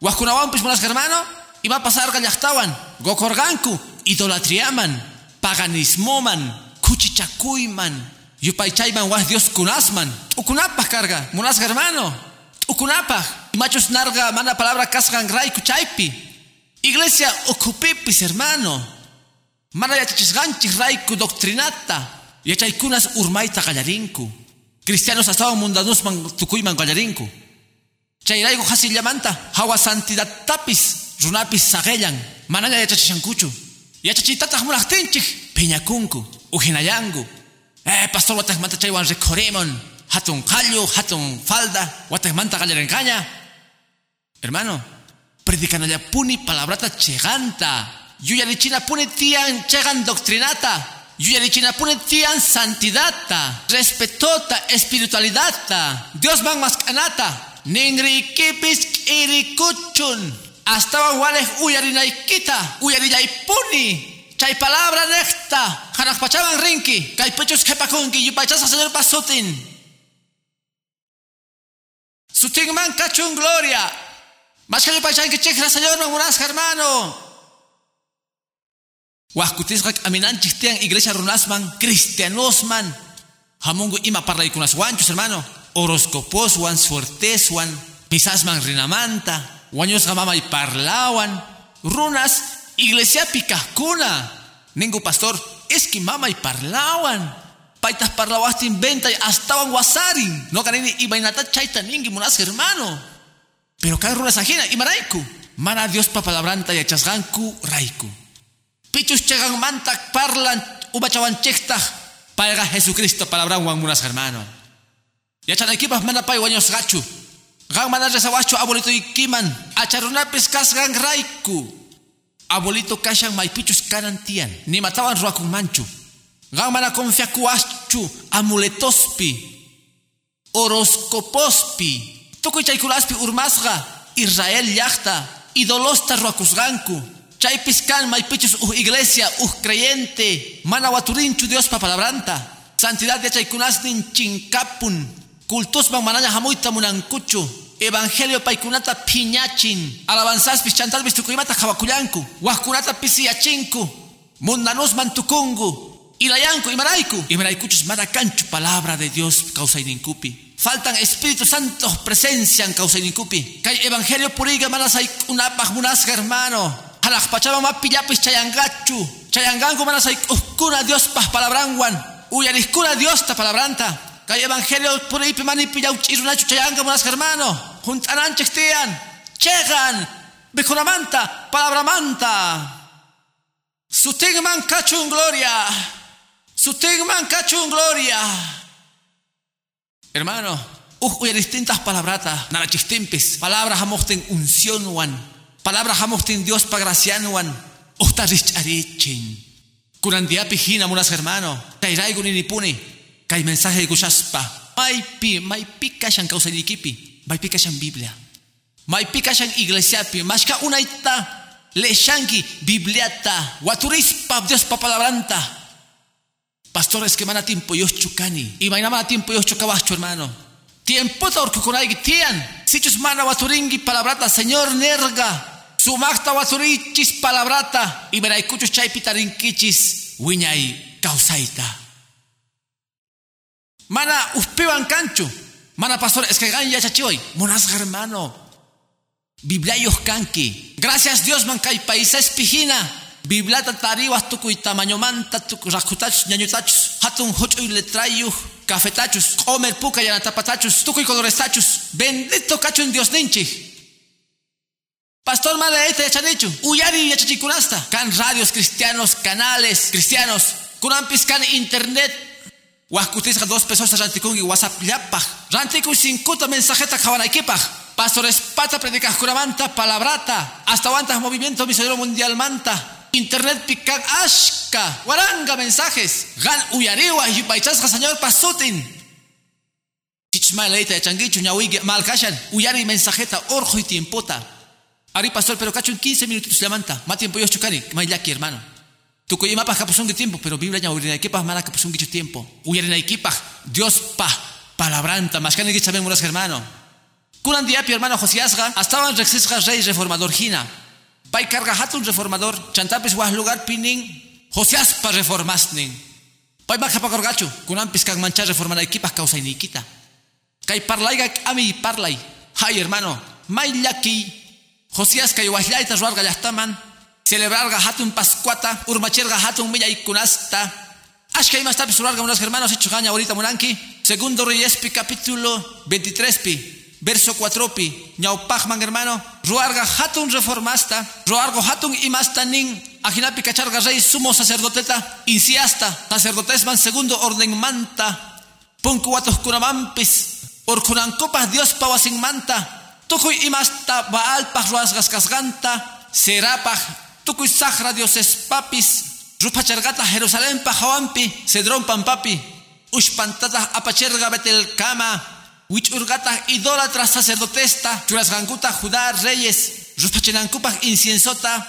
Wakunawan pis monas hermano. Iba pasar yachtawan. Gokorganku, idolatriaman. Paganismoman. Kuchichakuyman. Yupaychayman wah Dios kunasman. Ukunapah carga, monas hermano. Ukunapah. Y machos narga, mana palabra kasgan raiku chaypi. Iglesia ocupipis hermano. Mana yachachisganchis raiku doctrinata. Yachaykunas urmaita gallarinku. Cristianos asawan mundanusman tukuyman gallarinku. Chayraigo hasillamanta hawa santidad tapis runapis sagellan. Manaya yachachishankuchu. Yachachitataq munaqtinchik peñakunku ujinayangu. Eh, pastor watakmanta chaywan recoremon. Hatun qallu, hatun falda, watakmanta gallarencaña. Hermano, predicanallapuni palabrata cheganta. Yuyarichina pune tian chegan doctrinata. Yuyarichina pune tian santidata. Respetota espiritualidata. Dios van más canata. Ningri kipis irikuchun. Hasta wale uyarinaikita. Uyariyaipuni. Chay palabra necta. Hanak pachaban rinki. Kay pechos kepakunki. Yupachasa señor pasutin. Sutin man cachun gloria. Más que yupachan que chekra señor mamunas hermano. Wahkutisqak aminanchik tian iglesia runasman, cristianosman. Hamungu ima parlaikunas wanchus hermano. Horoscoposwan, suerteswan, misasman rinamanta. Wañosqa mamay parlawan. Runas iglesia pikahkuna. Ningu pastor, es que mamay parlawan. Paitas parlawastin venta y astawan wasarin. No kanini ibainata chaita ningi munas hermano. Pero cada runas ajena, imaraiku. Mana Dios papalabranta y achasganku raiku. Pichus chegan mantak parlan ubachawan chekta paiga Jesucristo palabra munas hermano. Ya chan equipas mana gachu. Gang mana resawacho abuelito ikiman. Acharunapis kasgan raiku. Abuelito kashan maipichus kanantian. Ni matawan ruakun manchu. Gang mana amuletospi. Horoscopospi. Tukuy chaykulaspi urmasga. Israel yachta. Idolosta ruakusganku. Chay piscan maipichus uh iglesia uh creyente. Mana waturinchu Dios pa palabranta. Santidad de chaykunasnin chinkapun. Kultus bang mananya hamuita munankuchu. Evangelio paikunata piñachin. Alabanzas pischantal bistukuimata kawakuyanku. Wahkunata pisiachinku. Mundanus mantukungu. Ilayanku imaraiku. Imaraikuchus maracanchu palabra de Dios causainikupi. Faltan Espíritu Santo presencia en causainikupi. Kay Evangelio puriga manasay unapaj munasga hermano. Halak pachaba ma pillapis chayangachu. Chayangangu mana say uskuna Dios pas palabranguan. Uyariskuna Dios ta palabranta. Kay evangelio ahí mani pillau chirunachu chayanga monas hermano. Juntanan chestian. Chegan. Bekunamanta. Palabramanta. Sutigman cachun gloria. Sutigman cachun gloria. Hermano, uya distintas palabratas, nara chistimpis, palabras amosten unción wan, Palabra hamostin Dios pagracianuan. Ohta richarichin. Kurandiapi hina munas hermano. Tairaigo ni nipuni. Kay mensaje gushaspa. Maypi, maypi kashan kawsaynikipi. Maypi kashan Biblia. Maypi kashan iglesiapi. Mashka unaita leshanki Bibliata. Waturispa Dios pa palabranta. Pastores que mana tiempo yo chukani. Y mañana tiempo yo chukabacho hermano. Tiempo ta orkukunayki tian. Sichus mana waturingi palabrata Señor nerga. Sumakta waturichis palabrata. Y meraikuchus chaypitarinkichis. Wiñay kausaita. Mana uspiwan cancho. Mana pastor, es que ya chachihoy. Monas hermano. Biblia kanki. Gracias Dios man kay paisa espijina. Biblia tariwas tukuy tamaño manta tuku rakutachus ñañutachus. Hatun hochuy letrayu. Cafetachus. Comer puka yanatapatachus. Tukuy coloresachus. Bendito cacho en Dios ninchi. Pastor Malaete yachanichu. Uyari yachachikunasta. Can radios cristianos, canales cristianos. Kunampis can internet Huascutisca dos pesos rantikungi WhatsApp yapaj. Rantiku cincuta mensajeta kawanaykipak. Pastores pata predicas curamanta palabrata. Hasta aguantas movimiento misionero mundial manta. Internet pican ashka. Waranga mensajes. Gan uyariwa y paichasca señor pasutin. Chichma leita de changuichu ñawigi malcashan. Uyari mensajeta orjo y tiempota. Ari pastor pero cacho en 15 minutos levanta. Más tiempo yo chocani. Mayaki hermano. Tukuy imapaj de tiempo, pero Biblia ya urinaykipas mana kapusunkichu tiempo. Uyarinaykipas Dios pa palabranta, más que saben unas hermano. Kunan diapi hermano Josiasga, estaban rexisga rey reformador hina. Pai carga hatun reformador, chantapis was lugar pinin, Josiaspa reformasnin. Pai makapakorgachu, kunan piskan mancha reformanaykipas nikita. Kai parlaiga ami parlay. Hay hermano, may llaki, Josias kay wahlaita ruarga yastaman, celebrar hatun pascuata, urmacherga hatun milla y kunasta. Ashkay más tapi surarga unos hermanos hecho gaña ahorita muranki. Segundo Reyespi capítulo 23 pi. Verso 4 pi. Ñaupajman hermano. Ruarga hatun reformasta. Ruargo hatun imasta nin. Ajinapi cacharga rey sumo sacerdoteta. Inciasta. Sacerdotesman segundo orden manta. Punkuatos kunamampis. Orkunancopas Dios pawasin manta. Tukuy imasta baalpaj ruasgas casganta. Serapaj tukuy sahra dioses papis, rupachargata Jerusalén pajawampi, cedrón pampapi, ushpantata apacherga betel kama, wichurgata idólatra sacerdotesta, churasganguta Judá reyes, ruspachenancupa inciensota.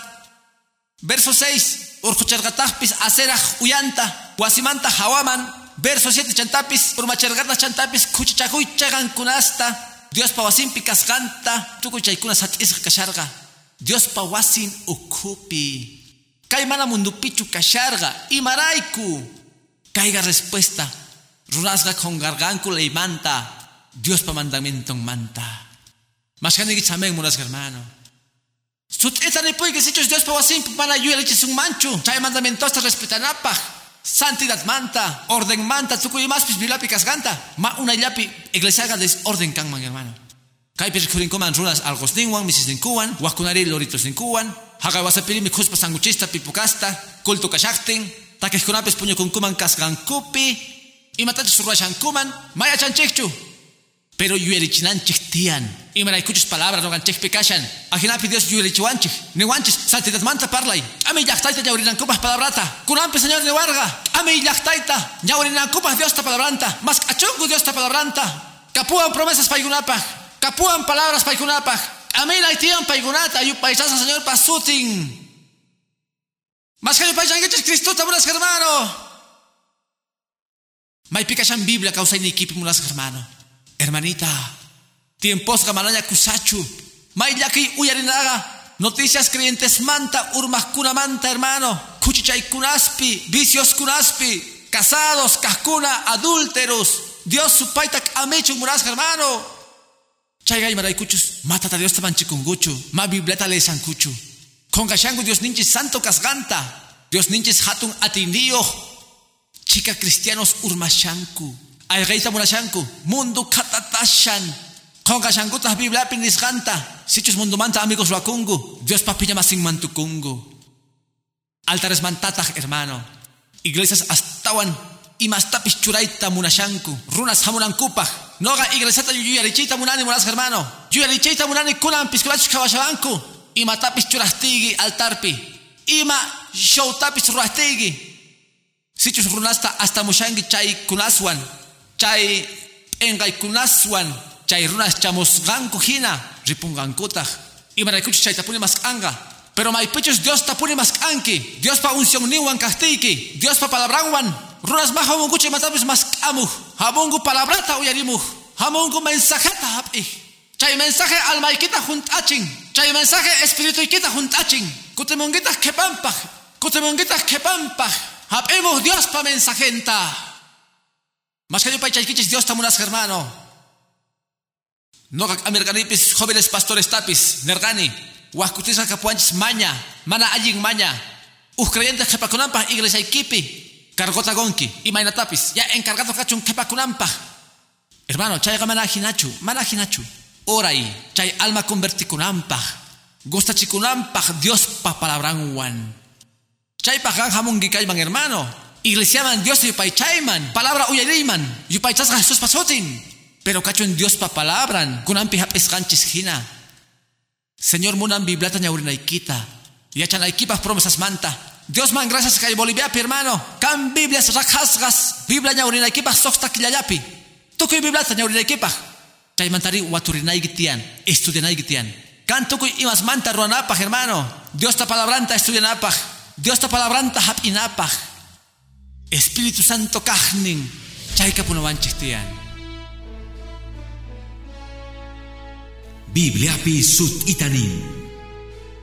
Verso 6, urkuchargatapis aseraj uyanta, guasimanta hawaman, verso 7 chantapis, urmachargata chantapis kuchichakuy chagankunasta, Dios pawasimpi kasganta, tukuy chaykunas hatisqa kasharga. Dios pawasin ukupi. Kay mana pichu kasharga. Imaraiku. Caiga respuesta. Runasga con garganku le manta. Dios pa mandamiento manta. Mas que chamen munas hermano. Sut etane puede que sichos Dios pawasin pana yuel un manchu. Chay mandamiento hasta respetanapa. Santidad manta, orden manta, tukuy más pis bilapi ganta. Ma una yapi iglesia orden man hermano. Kaypis kurinkuman runas algos ninguan, misis ninkuan, wakunari loritos ninkuan, haga wasapiri mikuspa sanguchista pipukasta, kultu kashaktin, takis kunapis puño kunkuman kasgankupi, imatachus ruashankuman, maya chanchikchu. Pero yuerichinanchik tian, imaraykuchus palabras noganchik pikashan, ajinapi Dios yuerichiwanchik, niwanchis, santidad manta parlay, ami llaktaita ñaurinankupas palabrata, kunampi señor niwarga, ami llaktaita, ñaurinankupas Dios ta palabranta, mas achungu Dios ta palabranta, kapuan promesas paygunapaj, Kapuan palabras paikunapaj. Amin tian paikunata ayu paisasa señor pasutin. Mas que paisangueches Cristo taburas hermano. Mai pikashan Biblia causa ni equipo mulas hermano. Hermanita. Tiempos gamalaya kusachu. Mai yaki uyarinaga. Noticias creyentes manta, urmas manta, hermano. Cuchichay kunaspi, vicios kunaspi, casados, cascuna, adúlteros. Dios su paitak amechu muras hermano. Chayga maraykuchus, matata Dios tamanchikunguchu, ma bibleta le sankuchu. Kongashangu Dios ninchis santo casganta, Dios ninchis hatun atindio, chica cristianos urmashanku, aygaita munashanku, mundo katatashan, kongashangutas biblia pinisganta, sichus mundo manta amigos wakungu, Dios papiña masin mantukungu. Altares mantatag hermano, iglesias astawan, imastapis churaita munashanku, runas hamunankupaj, Noga iglesiata yuyarichita munani munas hermano. Yuyarichita munani kunan piskulachus kawashabanku. Ima tapis churastigi altarpi. Ima showtapis ruastigi. Sichus runasta hasta mushangi chay kunaswan, chay engay kunaswan, chay runas chamusganku hina, ripungankutah. Y maraykuchu chay tapuni mas anga. Pero maypichus Dios tapuni mas anki. Dios pa unción niwan kastiki. Dios pa palabranwan. Runas maha munguchi matapis mas amuh. Hamungu palabrata uyarimuh. Hamungu mensajeta hapih. Chay mensaje almaykita juntachin. Chay mensaje espirituikita juntachin. Kutimungita kepampaj. Kutimungita kepampaj. Hapimos Dios pa mensajenta. Mas que yo paichaykichis Dios tamunas hermano. No americanipis jóvenes pastores tapis, nergani. Huascutisa capuanchis maña. Mana allin maña. Us creyentes iglesia ikipi. Cargota gonki. Y maina tapis. Ya encargado cachun kepakunampa. Hermano, chayga mana hinachu. Mana hinachu. Oray. Chay alma convertikunampa. Gusta chikunampa Dios pa palabran. Chay hermano. Iglesiaman Dios yupay chayman. Palabra uyariman. Yupay chasga Jesús pasotin. Pero cacho en Dios pa palabran. Kunampi hapis ganchis hina. Señor munan biblata ñaurinaikita. Yachanaikipas promesas manta. Dios man gracias kay Bolivia hermano. Kan Biblias rakasgas. Biblia ñaurinaikipah soxta killayapi. Tukuy biblata ñaurinaikipah. Chay mantari waturinaikian. Estudianaikitian. Kan tukuy imas manta ruanapah hermano. Dios ta palabranta estudianapah. Dios ta palabranta hapinapah. Espíritu Santo kahnin. Chay kapunawanchis tiyan. Bibliapi sut itanin.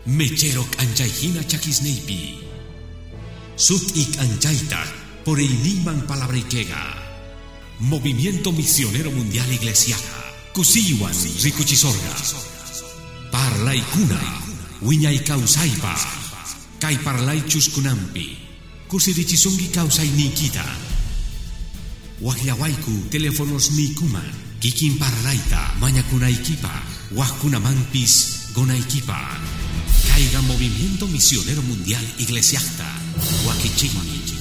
Mecherok anchayhina chakisneipi. Sut ik anchaita por el Niman Palabrikega. Movimiento Misionero Mundial Iglesiaja. Kusiwan Rikuchisorga. Parlay kuna. Wiñay kausaipa. Kay parlay chuskunampi. Kusirichisungi kausay nikita. Wahyawaiku teléfonos nikuman. Kikin parlaita mañakunaikipa. Wahkunamampis gonaikipa. Caiga Movimiento Misionero Mundial Iglesiasta. Wakichigmi.